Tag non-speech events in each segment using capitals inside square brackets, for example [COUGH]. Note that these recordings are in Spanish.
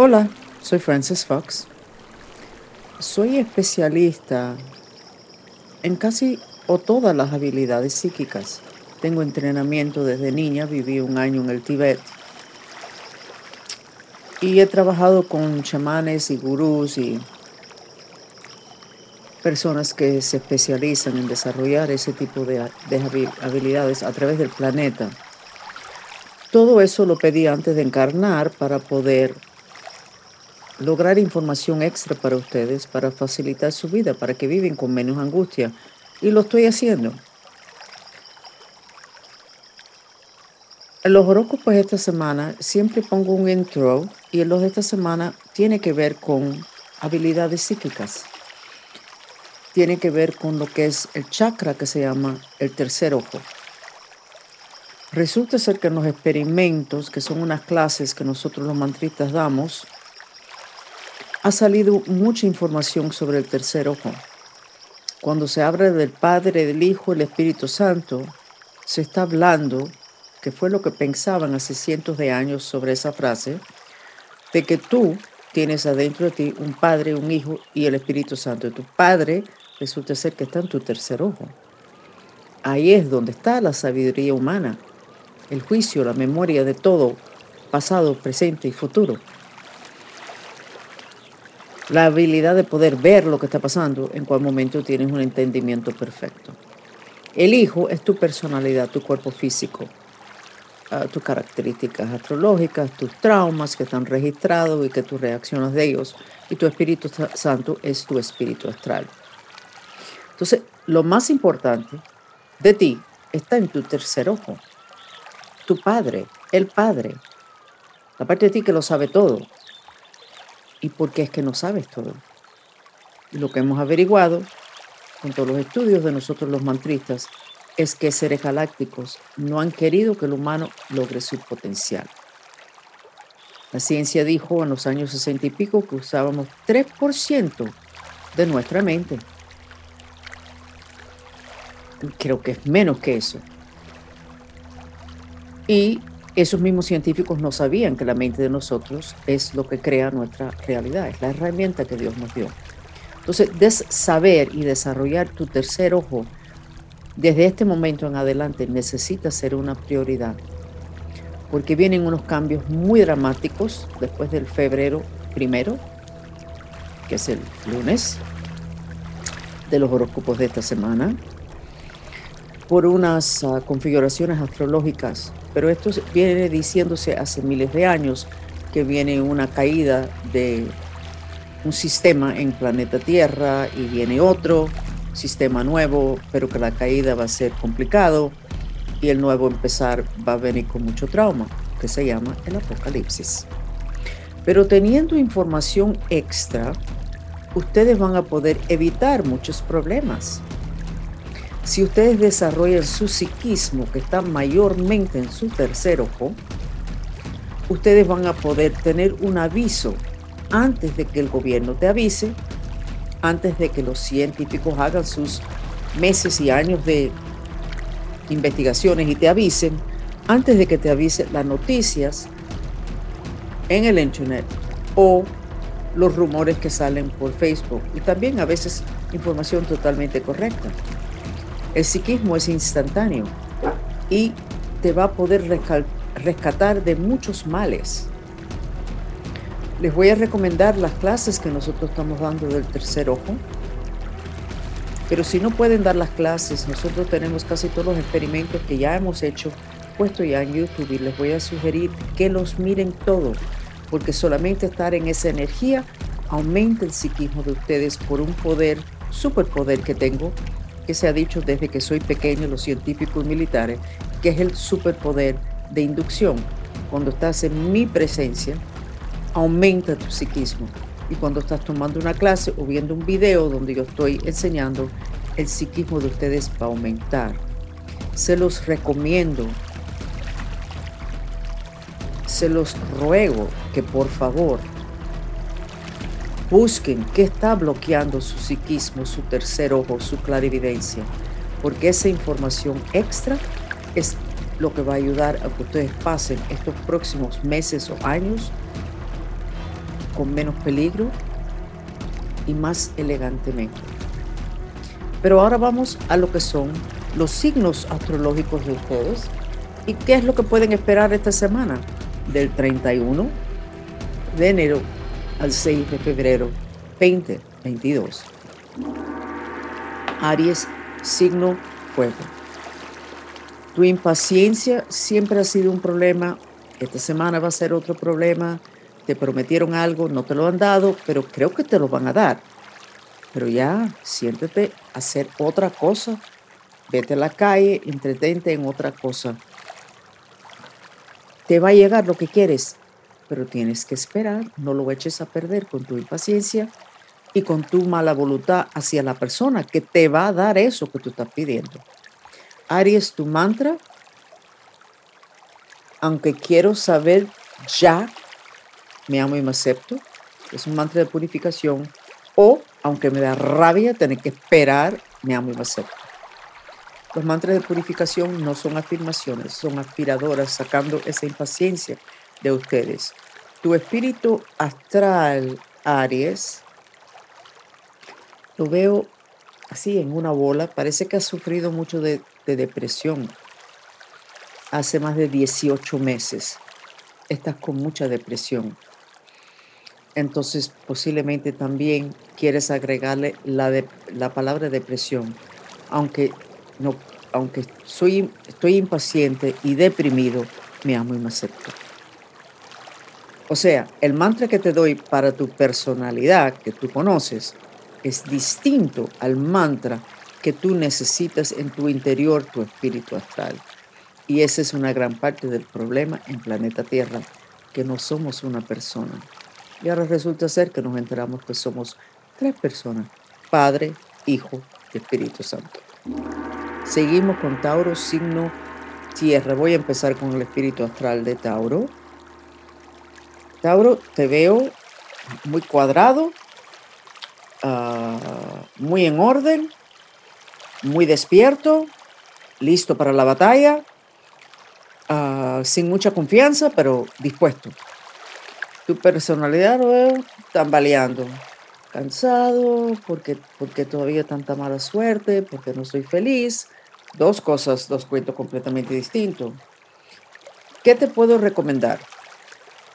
Hola, soy Frances Fox. Soy especialista en casi o todas las habilidades psíquicas. Tengo entrenamiento desde niña, viví un año en el Tíbet y he trabajado con chamanes y gurús y personas que se especializan en desarrollar ese tipo de, de habilidades a través del planeta. Todo eso lo pedí antes de encarnar para poder lograr información extra para ustedes, para facilitar su vida, para que viven con menos angustia. Y lo estoy haciendo. En los horóscopos esta semana siempre pongo un intro y en los de esta semana tiene que ver con habilidades psíquicas. Tiene que ver con lo que es el chakra que se llama el tercer ojo. Resulta ser que en los experimentos, que son unas clases que nosotros los mantristas damos, ha salido mucha información sobre el tercer ojo. Cuando se habla del Padre, del Hijo, el Espíritu Santo, se está hablando, que fue lo que pensaban hace cientos de años sobre esa frase, de que tú tienes adentro de ti un Padre, un Hijo y el Espíritu Santo. tu Padre resulta ser que está en tu tercer ojo. Ahí es donde está la sabiduría humana, el juicio, la memoria de todo, pasado, presente y futuro la habilidad de poder ver lo que está pasando en cual momento tienes un entendimiento perfecto. El hijo es tu personalidad, tu cuerpo físico, ah, tus características astrológicas, tus traumas que están registrados y que tú reaccionas de ellos. Y tu Espíritu Santo es tu espíritu astral. Entonces, lo más importante de ti está en tu tercer ojo. Tu padre, el padre. La parte de ti que lo sabe todo, y por qué es que no sabes todo. lo que hemos averiguado con todos los estudios de nosotros los mantristas es que seres galácticos no han querido que el humano logre su potencial. La ciencia dijo en los años 60 y pico que usábamos 3% de nuestra mente. Creo que es menos que eso. Y esos mismos científicos no sabían que la mente de nosotros es lo que crea nuestra realidad, es la herramienta que Dios nos dio. Entonces, saber y desarrollar tu tercer ojo desde este momento en adelante necesita ser una prioridad, porque vienen unos cambios muy dramáticos después del febrero primero, que es el lunes de los horóscopos de esta semana, por unas ah, configuraciones astrológicas pero esto viene diciéndose hace miles de años que viene una caída de un sistema en planeta Tierra y viene otro sistema nuevo, pero que la caída va a ser complicado y el nuevo empezar va a venir con mucho trauma, que se llama el apocalipsis. Pero teniendo información extra, ustedes van a poder evitar muchos problemas. Si ustedes desarrollan su psiquismo, que está mayormente en su tercer ojo, ustedes van a poder tener un aviso antes de que el gobierno te avise, antes de que los científicos hagan sus meses y años de investigaciones y te avisen, antes de que te avisen las noticias en el Internet o los rumores que salen por Facebook y también a veces información totalmente correcta. El psiquismo es instantáneo y te va a poder rescatar de muchos males. Les voy a recomendar las clases que nosotros estamos dando del tercer ojo. Pero si no pueden dar las clases, nosotros tenemos casi todos los experimentos que ya hemos hecho, puesto ya en YouTube y les voy a sugerir que los miren todos, porque solamente estar en esa energía aumenta el psiquismo de ustedes por un poder, superpoder que tengo, que se ha dicho desde que soy pequeño, los científicos militares, que es el superpoder de inducción. Cuando estás en mi presencia, aumenta tu psiquismo. Y cuando estás tomando una clase o viendo un video donde yo estoy enseñando, el psiquismo de ustedes va a aumentar. Se los recomiendo, se los ruego que por favor Busquen qué está bloqueando su psiquismo, su tercer ojo, su clarividencia, porque esa información extra es lo que va a ayudar a que ustedes pasen estos próximos meses o años con menos peligro y más elegantemente. Pero ahora vamos a lo que son los signos astrológicos de ustedes y qué es lo que pueden esperar esta semana, del 31 de enero al 6 de febrero 2022. Aries, signo fuego. Tu impaciencia siempre ha sido un problema. Esta semana va a ser otro problema. Te prometieron algo, no te lo han dado, pero creo que te lo van a dar. Pero ya, siéntete a hacer otra cosa. Vete a la calle, entretente en otra cosa. Te va a llegar lo que quieres, pero tienes que esperar. No lo eches a perder con tu impaciencia y con tu mala voluntad hacia la persona que te va a dar eso que tú estás pidiendo. Aries, tu mantra, aunque quiero saber ya, me amo y me acepto, es un mantra de purificación, o aunque me da rabia tener que esperar, me amo y me acepto. Los mantras de purificación no son afirmaciones, son aspiradoras sacando esa impaciencia de ustedes. Tu espíritu astral, Aries, lo veo así en una bola. Parece que ha sufrido mucho de, depresión. Hace más de 18 meses. Estás con mucha depresión. Entonces posiblemente también quieres agregarle la, de, la palabra depresión. Aunque, no, aunque soy, estoy impaciente y deprimido, me amo y me acepto. O sea, el mantra que te doy para tu personalidad, que tú conoces, es distinto al mantra que tú necesitas en tu interior, tu espíritu astral. Y esa es una gran parte del problema en planeta Tierra, que no somos una persona. Y ahora resulta ser que nos enteramos que somos tres personas, Padre, Hijo y Espíritu Santo. Seguimos con Tauro, signo tierra. Voy a empezar con el espíritu astral de Tauro. Tauro, te veo muy cuadrado, Ah, muy en orden, muy despierto, listo para la batalla, ah, sin mucha confianza, pero dispuesto. Tu personalidad lo veo tambaleando, cansado, porque, porque todavía tanta mala suerte, porque no estoy feliz. Dos cosas, dos cuentos completamente distintos. ¿Qué te puedo recomendar?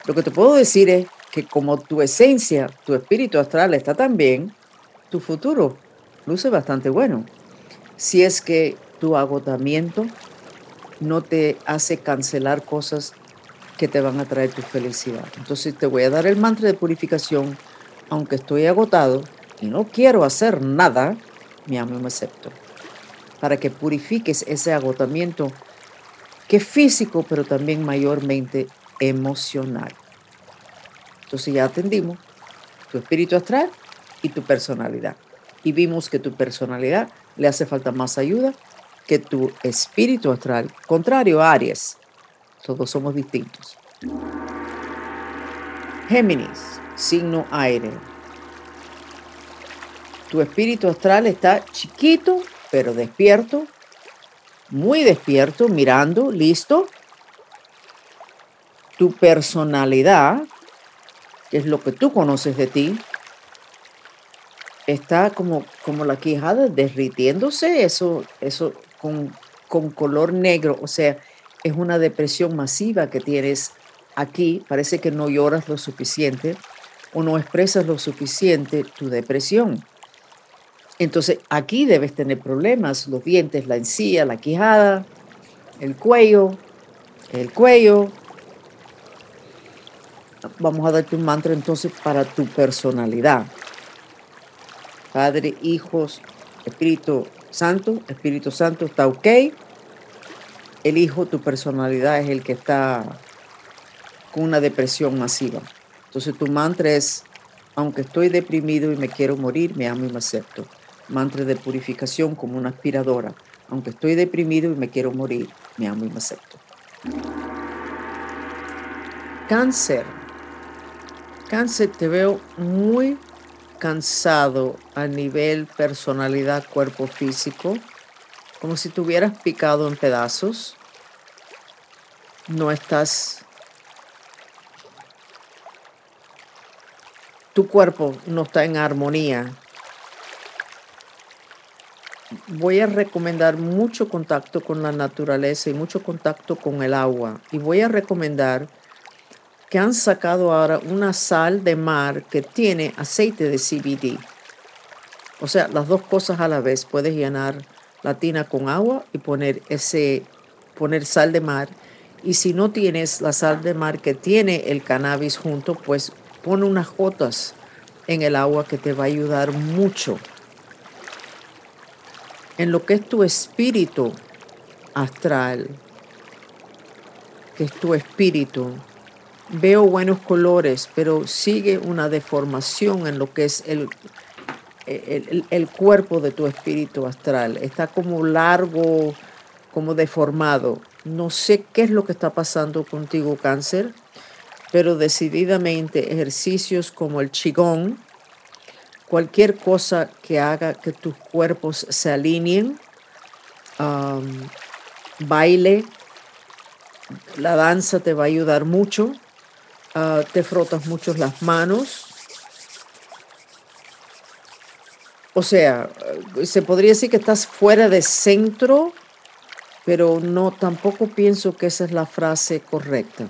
Lo que te puedo decir es que como tu esencia, tu espíritu astral está tan bien, tu futuro luce bastante bueno. Si es que tu agotamiento no te hace cancelar cosas que te van a traer tu felicidad. Entonces te voy a dar el mantra de purificación, aunque estoy agotado y no quiero hacer nada, mi amo me acepto. Para que purifiques ese agotamiento que es físico, pero también mayormente emocional. Entonces ya atendimos tu espíritu astral y tu personalidad. Y vimos que tu personalidad le hace falta más ayuda que tu espíritu astral. Contrario a Aries, todos somos distintos. Géminis, signo aire. Tu espíritu astral está chiquito, pero despierto, muy despierto, mirando, listo. Tu personalidad es lo que tú conoces de ti, está como, como la quijada derritiéndose, eso, eso con, con color negro, o sea, es una depresión masiva que tienes aquí, parece que no lloras lo suficiente o no expresas lo suficiente tu depresión. Entonces aquí debes tener problemas, los dientes, la encía, la quijada, el cuello, el cuello, vamos a darte un mantra entonces para tu personalidad. Padre, Hijos, Espíritu Santo, Espíritu Santo está ok. El Hijo, tu personalidad es el que está con una depresión masiva. Entonces tu mantra es, aunque estoy deprimido y me quiero morir, me amo y me acepto. Mantra de purificación como una aspiradora. Aunque estoy deprimido y me quiero morir, me amo y me acepto. Cáncer. Cáncer, te veo muy cansado a nivel personalidad, cuerpo físico, como si tuvieras picado en pedazos. No estás tu cuerpo no está en armonía, voy a recomendar mucho contacto con la naturaleza y mucho contacto con el agua. Y voy a recomendar que han sacado ahora una sal de mar que tiene aceite de CBD. O sea, las dos cosas a la vez. Puedes llenar la tina con agua y poner ese poner sal de mar. Y si no tienes la sal de mar que tiene el cannabis junto, pues pon unas gotas en el agua que te va a ayudar mucho en lo que es tu espíritu astral, que es tu espíritu. Veo buenos colores, pero sigue una deformación en lo que es el, el, cuerpo de tu espíritu astral. Está como largo, como deformado. No sé qué es lo que está pasando contigo, cáncer, pero decididamente ejercicios como el qigong, cualquier cosa que haga que tus cuerpos se alineen, baile, la danza te va a ayudar mucho, ah, te frotas mucho las manos. O sea, se podría decir que estás fuera de centro, pero no, tampoco pienso que esa es la frase correcta.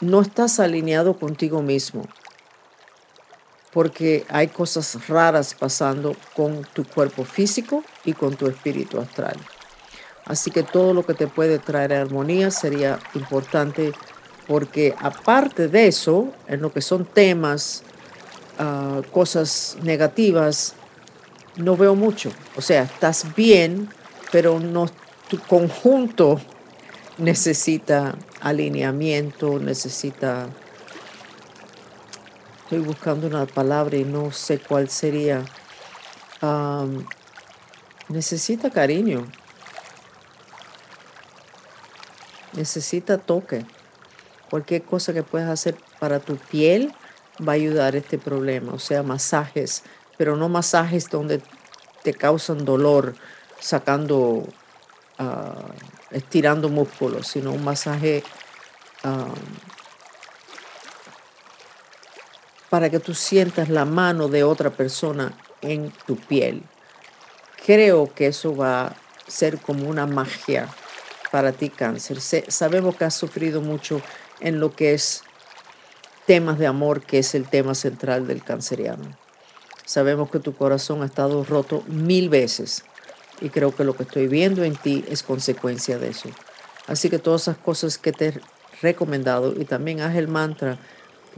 No estás alineado contigo mismo porque hay cosas raras pasando con tu cuerpo físico y con tu espíritu astral. Así que todo lo que te puede traer armonía sería importante porque aparte de eso, en lo que son temas, ah, cosas negativas, no veo mucho. O sea, estás bien, pero no, tu conjunto [LAUGHS] necesita alineamiento, necesita Estoy buscando una palabra y no sé cuál sería. necesita cariño. Necesita toque. Cualquier cosa que puedas hacer para tu piel va a ayudar a este problema. O sea, masajes, pero no masajes donde te causan dolor, sacando, ah, estirando músculos, sino un masaje para que tú sientas la mano de otra persona en tu piel. Creo que eso va a ser como una magia para ti, cáncer. sabemos que has sufrido mucho en lo que es temas de amor, que es el tema central del canceriano. Sabemos que tu corazón ha estado roto mil veces y creo que lo que estoy viendo en ti es consecuencia de eso. Así que todas esas cosas que te he recomendado y también haz el mantra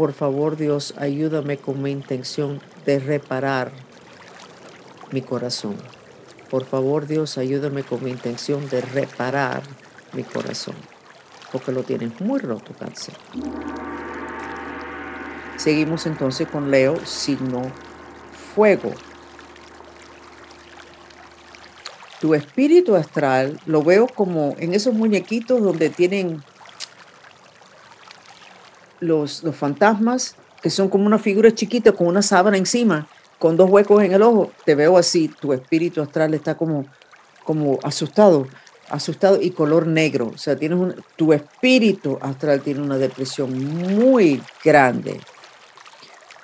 por favor, Dios, ayúdame con mi intención de reparar mi corazón. Por favor, Dios, ayúdame con mi intención de reparar mi corazón. Porque lo tienes muy roto, cáncer. Seguimos entonces con Leo, signo fuego. Tu espíritu astral lo veo como en esos muñequitos donde tienen los, fantasmas, que son como una figura chiquita con una sábana encima, con dos huecos en el ojo, te veo así, tu espíritu astral está como, como asustado, asustado y color negro. O sea, tienes tu espíritu astral tiene una depresión muy grande.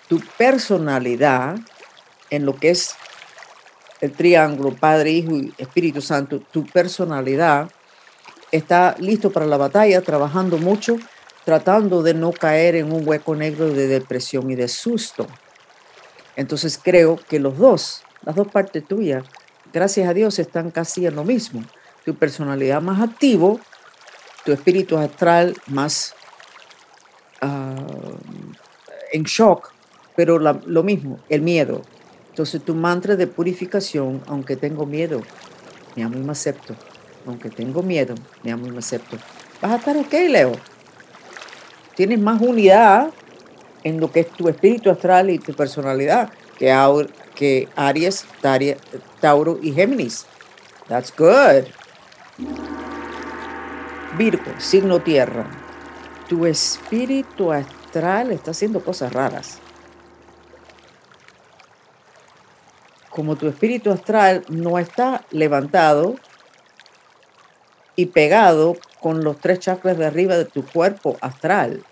Tu personalidad, en lo que es el triángulo Padre, Hijo y Espíritu Santo, tu personalidad está listo para la batalla, trabajando mucho tratando de no caer en un hueco negro de depresión y de susto. Entonces creo que los dos, las dos partes tuyas, gracias a Dios, están casi en lo mismo. Tu personalidad más activo, tu espíritu astral más ah, en shock, pero lo mismo, el miedo. Entonces tu mantra de purificación, aunque tengo miedo, me amo y me acepto. Aunque tengo miedo, me amo y me acepto. Vas a estar ok, Leo tienes más unidad en lo que es tu espíritu astral y tu personalidad que, que Aries, Tauro y Géminis. That's good. Virgo, signo tierra. Tu espíritu astral está haciendo cosas raras. Como tu espíritu astral no está levantado y pegado con los tres chakras de arriba de tu cuerpo astral.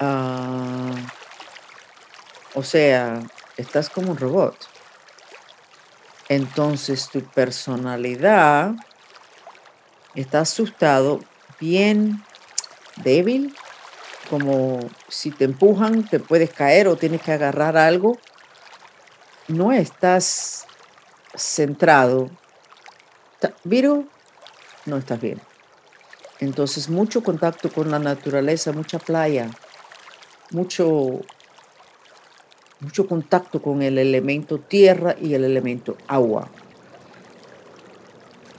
Ah, O sea, estás como un robot. Entonces tu personalidad está asustado, bien débil, como si te empujan, te puedes caer o tienes que agarrar algo. No estás centrado. Viro, no estás bien. Entonces, mucho contacto con la naturaleza, mucha playa, mucho, mucho contacto con el elemento tierra y el elemento agua.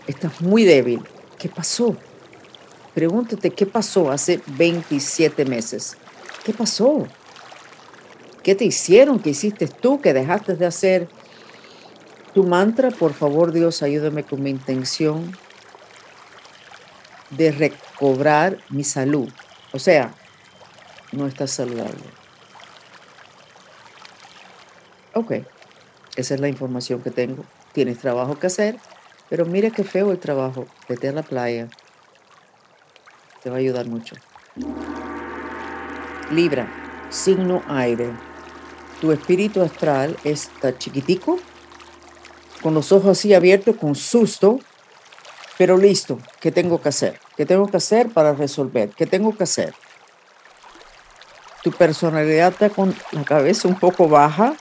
Estás muy débil. ¿Qué pasó? Pregúntate qué pasó hace 27 meses. ¿Qué pasó? ¿Qué te hicieron? ¿Qué hiciste tú? ¿Qué dejaste de hacer? Tu mantra, por favor Dios, ayúdame con mi intención de recobrar mi salud. O sea, no estás saludable. Ok, esa es la información que tengo. Tienes trabajo que hacer, pero mira qué feo el trabajo. Vete a la playa. Te va a ayudar mucho. Libra, signo aire. Tu espíritu astral está chiquitico, con los ojos así abiertos, con susto, pero listo, ¿qué tengo que hacer? ¿Qué tengo que hacer para resolver? ¿Qué tengo que hacer? Tu personalidad está con la cabeza un poco baja.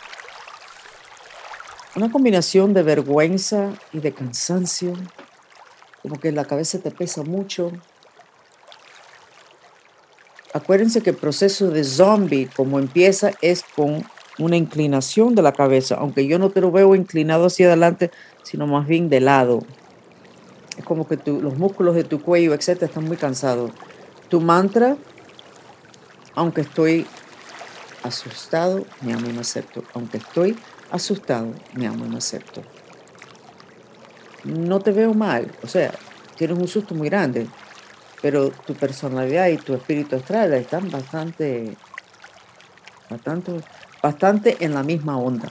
Una combinación de vergüenza y de cansancio. Como que la cabeza te pesa mucho. Acuérdense que el proceso de zombie, como empieza, es con una inclinación de la cabeza, aunque yo no te lo veo inclinado hacia adelante, sino más bien de lado. Es como que los músculos de tu cuello, etcétera, están muy cansados. Tu mantra, aunque estoy asustado, me amo me acepto. Aunque estoy asustado, me amo me acepto. No te veo mal, o sea, tienes un susto muy grande, pero tu personalidad y tu espíritu astral están bastante, bastante, bastante en la misma onda.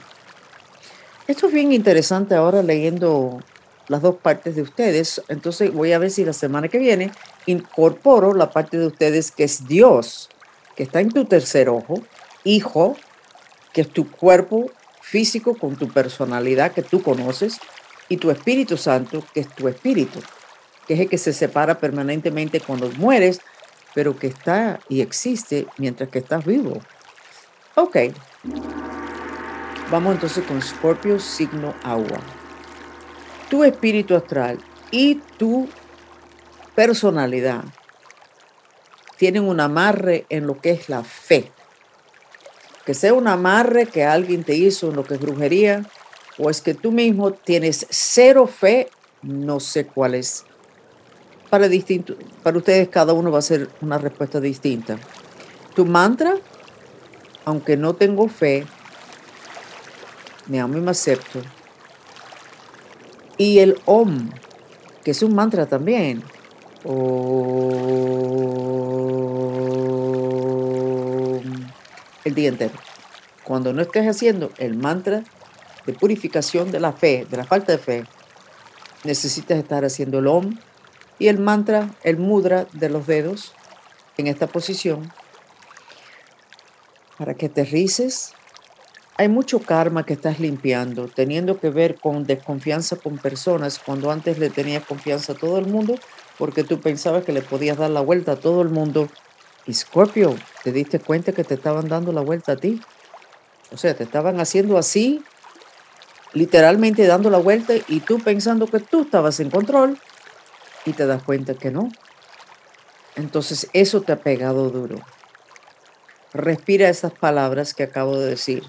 Esto es bien interesante ahora leyendo las dos partes de ustedes. Entonces voy a ver si la semana que viene incorporo la parte de ustedes que es Dios, que está en tu tercer ojo, hijo, que es tu cuerpo físico con tu personalidad que tú conoces, y tu Espíritu Santo, que es tu espíritu, que es el que se separa permanentemente cuando mueres, pero que está y existe mientras que estás vivo. Ok. Vamos entonces con Scorpio, signo agua tu espíritu astral y tu personalidad tienen un amarre en lo que es la fe. Que sea un amarre que alguien te hizo en lo que es brujería, o es que tú mismo tienes cero fe, no sé cuál es. Para, distinto, para ustedes cada uno va a ser una respuesta distinta. Tu mantra, aunque no tengo fe, me amo y me acepto, y el Om, que es un mantra también. El día entero. Cuando no estés haciendo el mantra de purificación de la fe, de la falta de fe, necesitas estar haciendo el Om y el mantra, el mudra de los dedos en esta posición para que te rices hay mucho karma que estás limpiando, teniendo que ver con desconfianza con personas, cuando antes le tenías confianza a todo el mundo, porque tú pensabas que le podías dar la vuelta a todo el mundo. Y Scorpio, te diste cuenta que te estaban dando la vuelta a ti. O sea, te estaban haciendo así, literalmente dando la vuelta, y tú pensando que tú estabas en control, y te das cuenta que no. Entonces eso te ha pegado duro. Respira esas palabras que acabo de decir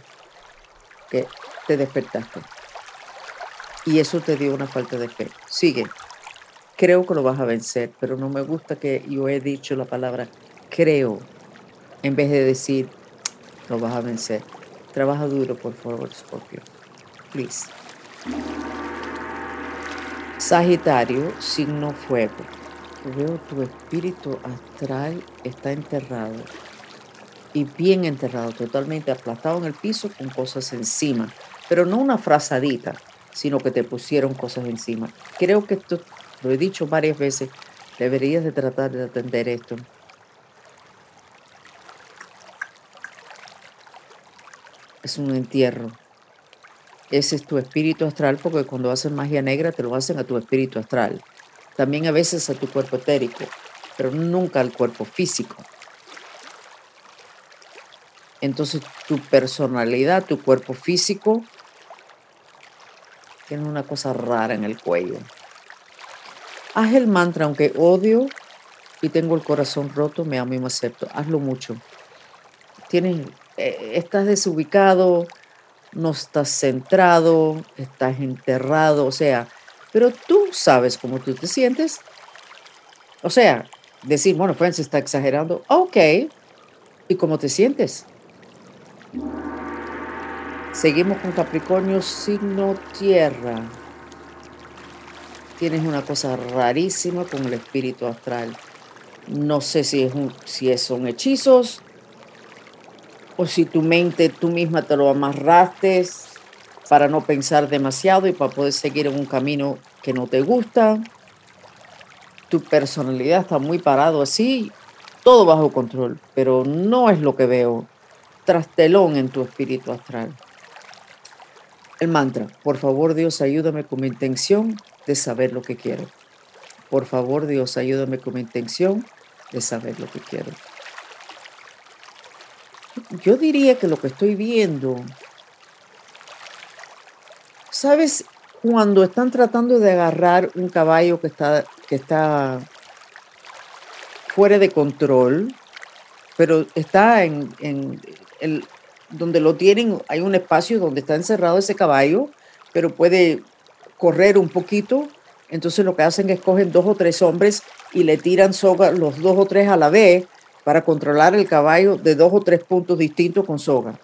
te despertaste. Y eso te dio una falta de fe. Sigue. Creo que lo vas a vencer, pero no me gusta que yo he dicho la palabra creo en vez de decir lo vas a vencer. Trabaja duro, por favor, Scorpio. Please. Sagitario, signo fuego. Veo tu espíritu astral está enterrado y bien enterrado, totalmente aplastado en el piso con cosas encima, pero no una frazadita, sino que te pusieron cosas encima. Creo que esto, lo he dicho varias veces, deberías de tratar de atender esto. Es un entierro. Ese es tu espíritu astral, porque cuando hacen magia negra te lo hacen a tu espíritu astral. También a veces a tu cuerpo etérico, pero nunca al cuerpo físico. Entonces tu personalidad, tu cuerpo físico, tiene una cosa rara en el cuello. Haz el mantra, aunque odio y tengo el corazón roto, me amo y me acepto. Hazlo mucho. Tienes, estás desubicado, no estás centrado, estás enterrado, o sea, pero tú sabes cómo tú te sientes. O sea, decir, bueno, se está exagerando. Ok. ¿Y cómo te sientes? Seguimos con Capricornio, signo tierra. Tienes una cosa rarísima con el espíritu astral. No sé si, es un, si son hechizos o si tu mente tú misma te lo amarraste para no pensar demasiado y para poder seguir en un camino que no te gusta. Tu personalidad está muy parado así, todo bajo control, pero no es lo que veo. Trastelón en tu espíritu astral. El mantra, por favor Dios, ayúdame con mi intención de saber lo que quiero. Por favor Dios, ayúdame con mi intención de saber lo que quiero. Yo diría que lo que estoy viendo, ¿sabes? Cuando están tratando de agarrar un caballo que está, que está fuera de control, pero está en, en el, donde lo tienen, hay un espacio donde está encerrado ese caballo, pero puede correr un poquito. Entonces lo que hacen es cogen dos o tres hombres y le tiran soga, los dos o tres a la vez, para controlar el caballo de dos o tres puntos distintos con soga.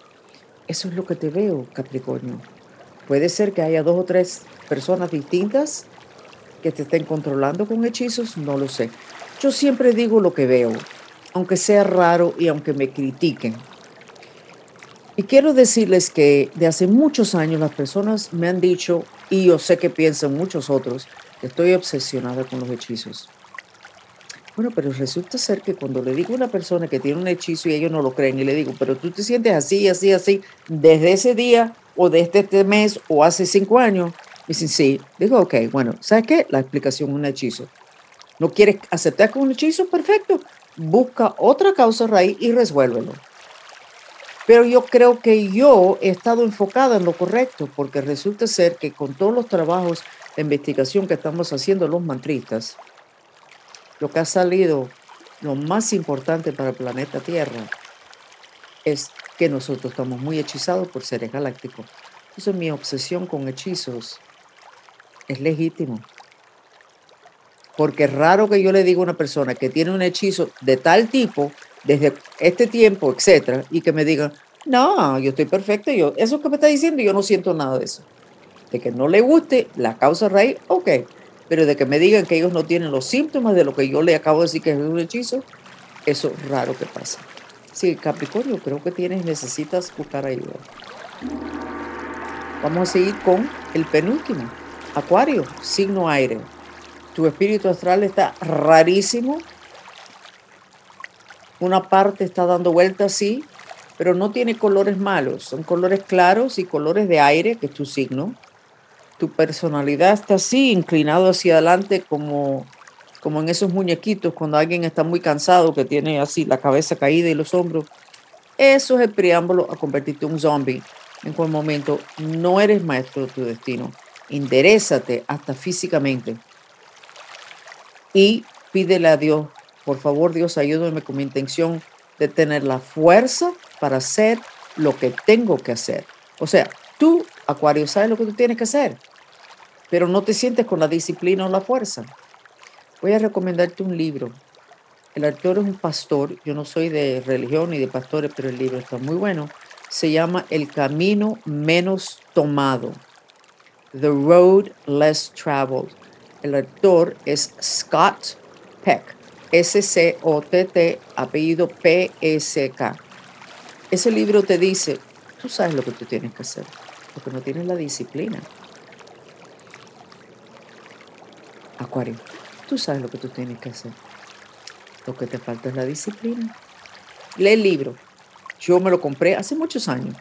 Eso es lo que te veo, Capricornio. Puede ser que haya dos o tres personas distintas que te estén controlando con hechizos, no lo sé. Yo siempre digo lo que veo, aunque sea raro y aunque me critiquen. Y quiero decirles que de hace muchos años las personas me han dicho, y yo sé que piensan muchos otros, que estoy obsesionada con los hechizos. Bueno, pero resulta ser que cuando le digo a una persona que tiene un hechizo y ellos no lo creen, y le digo, pero tú te sientes así, así, así, desde ese día o desde este mes o hace cinco años, me dicen, sí. Digo, ok, bueno, ¿sabes qué? La explicación es un hechizo. ¿No quieres aceptar con un hechizo? Perfecto. Busca otra causa raíz y resuélvelo. Pero yo creo que yo he estado enfocada en lo correcto, porque resulta ser que con todos los trabajos de investigación que estamos haciendo los mantristas, lo que ha salido, lo más importante para el planeta Tierra, es que nosotros estamos muy hechizados por seres galácticos. Eso es mi obsesión con hechizos. Es legítimo. Porque es raro que yo le diga a una persona que tiene un hechizo de tal tipo desde este tiempo, etcétera, y que me digan, no, yo estoy perfecto, yo, eso que me está diciendo, yo no siento nada de eso. De que no le guste la causa raíz, ok, pero de que me digan que ellos no tienen los síntomas de lo que yo le acabo de decir que es un hechizo, eso es raro que pasa. Sí, Capricornio, creo que tienes, necesitas buscar ayuda. Vamos a seguir con el penúltimo, Acuario, signo aire. Tu espíritu astral está rarísimo, una parte está dando vuelta así, pero no tiene colores malos, son colores claros y colores de aire, que es tu signo. Tu personalidad está así, inclinado hacia adelante, como, como en esos muñequitos, cuando alguien está muy cansado, que tiene así la cabeza caída y los hombros. Eso es el preámbulo a convertirte en un zombie. En cual momento no eres maestro de tu destino. Interésate hasta físicamente. Y pídele a Dios por favor, Dios, ayúdame con mi intención de tener la fuerza para hacer lo que tengo que hacer. O sea, tú, Acuario, sabes lo que tú tienes que hacer, pero no te sientes con la disciplina o la fuerza. Voy a recomendarte un libro. El autor es un pastor, yo no soy de religión ni de pastores, pero el libro está muy bueno. Se llama El Camino Menos Tomado. The Road Less Traveled. El autor es Scott Peck. S-C-O-T-T, apellido P-S-K. Ese libro te dice, tú sabes lo que tú tienes que hacer, porque no tienes la disciplina. Tú sabes lo que tú tienes que hacer. Lo que te falta es la disciplina. Lee el libro. Yo me lo compré hace muchos años.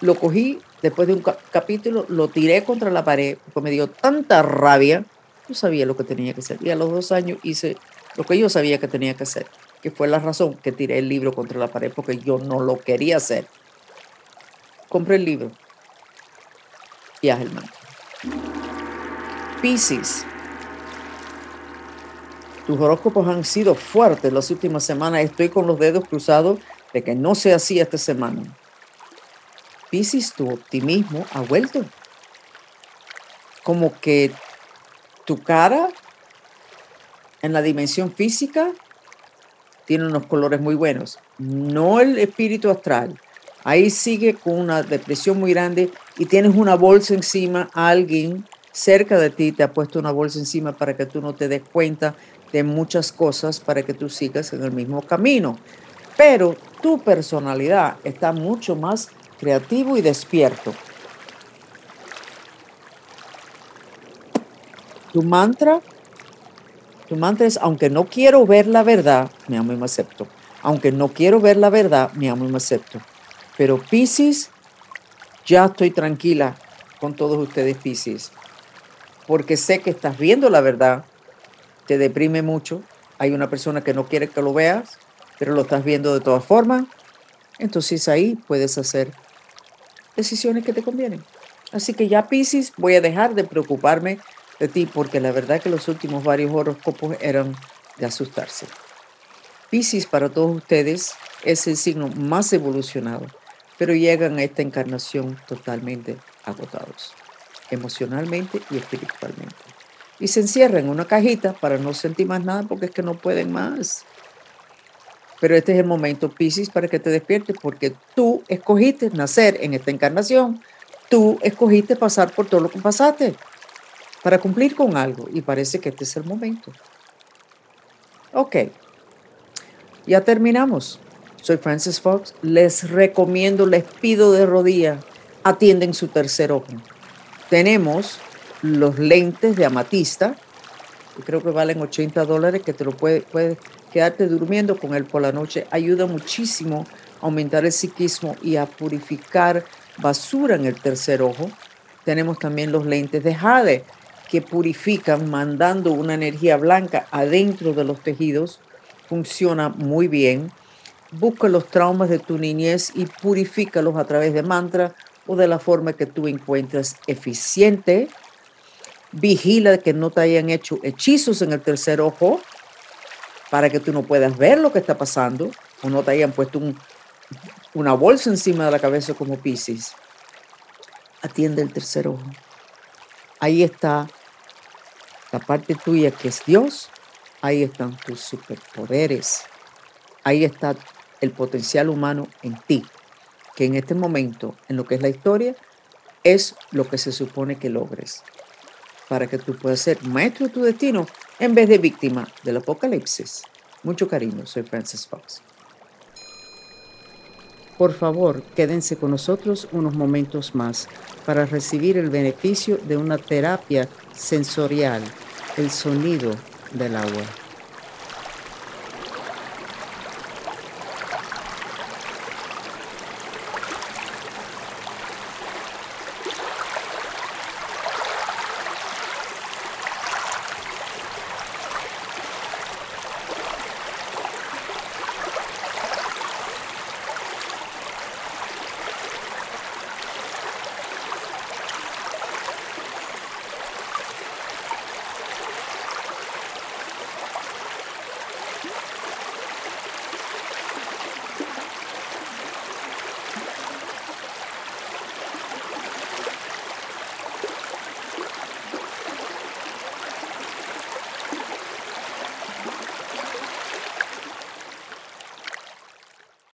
lo cogí después de un capítulo, lo tiré contra la pared porque me dio tanta rabia. Yo sabía lo que tenía que hacer. Y a los dos años hice lo que yo sabía que tenía que hacer, que fue la razón que tiré el libro contra la pared porque yo no lo quería hacer. Compré el libro y haz el. Piscis. Tus horóscopos han sido fuertes las últimas semanas. Estoy con los dedos cruzados de que no sea así esta semana. Piscis, tu optimismo ha vuelto. Como que tu cara en la dimensión física tiene unos colores muy buenos. No el espíritu astral. Ahí sigue con una depresión muy grande y tienes una bolsa encima. Alguien cerca de ti te ha puesto una bolsa encima para que tú no te des cuenta de muchas cosas, para que tú sigas en el mismo camino. Pero tu personalidad está mucho más creativo y despierto. Tu mantra, tu mantra es, aunque no quiero ver la verdad, me amo y me acepto. Aunque no quiero ver la verdad, me amo y me acepto. Pero Pisces, ya estoy tranquila con todos ustedes, Pisces, porque sé que estás viendo la verdad, te deprime mucho, hay una persona que no quiere que lo veas, pero lo estás viendo de todas formas, entonces ahí puedes hacer decisiones que te convienen. Así que ya Pisces, voy a dejar de preocuparme de ti porque la verdad que los últimos varios horóscopos eran de asustarse. Pisces para todos ustedes es el signo más evolucionado, pero llegan a esta encarnación totalmente agotados, emocionalmente y espiritualmente. Y se encierran en una cajita para no sentir más nada porque es que no pueden más. Pero este es el momento, Pisces, para que te despiertes, porque tú escogiste nacer en esta encarnación, tú escogiste pasar por todo lo que pasaste para cumplir con algo, y parece que este es el momento. Ok, ya terminamos. Soy Francis Fox. Les recomiendo, les pido de rodillas, atienden su tercer ojo. Tenemos los lentes de amatista, que creo que valen 80 dólares, que te lo puedes puede quedarte durmiendo con él por la noche ayuda muchísimo a aumentar el psiquismo y a purificar basura en el tercer ojo. Tenemos también los lentes de jade que purifican mandando una energía blanca adentro de los tejidos. Funciona muy bien. Busca los traumas de tu niñez y purifícalos a través de mantra o de la forma que tú encuentres eficiente. Vigila que no te hayan hecho hechizos en el tercer ojo para que tú no puedas ver lo que está pasando o no te hayan puesto una bolsa encima de la cabeza como Pisces. Atiende el tercer ojo. Ahí está la parte tuya que es Dios. Ahí están tus superpoderes. Ahí está el potencial humano en ti, que en este momento, en lo que es la historia, es lo que se supone que logres para que tú puedas ser maestro de tu destino en vez de víctima del apocalipsis. Mucho cariño, soy Francis Fox. Por favor, quédense con nosotros unos momentos más para recibir el beneficio de una terapia sensorial, el sonido del agua.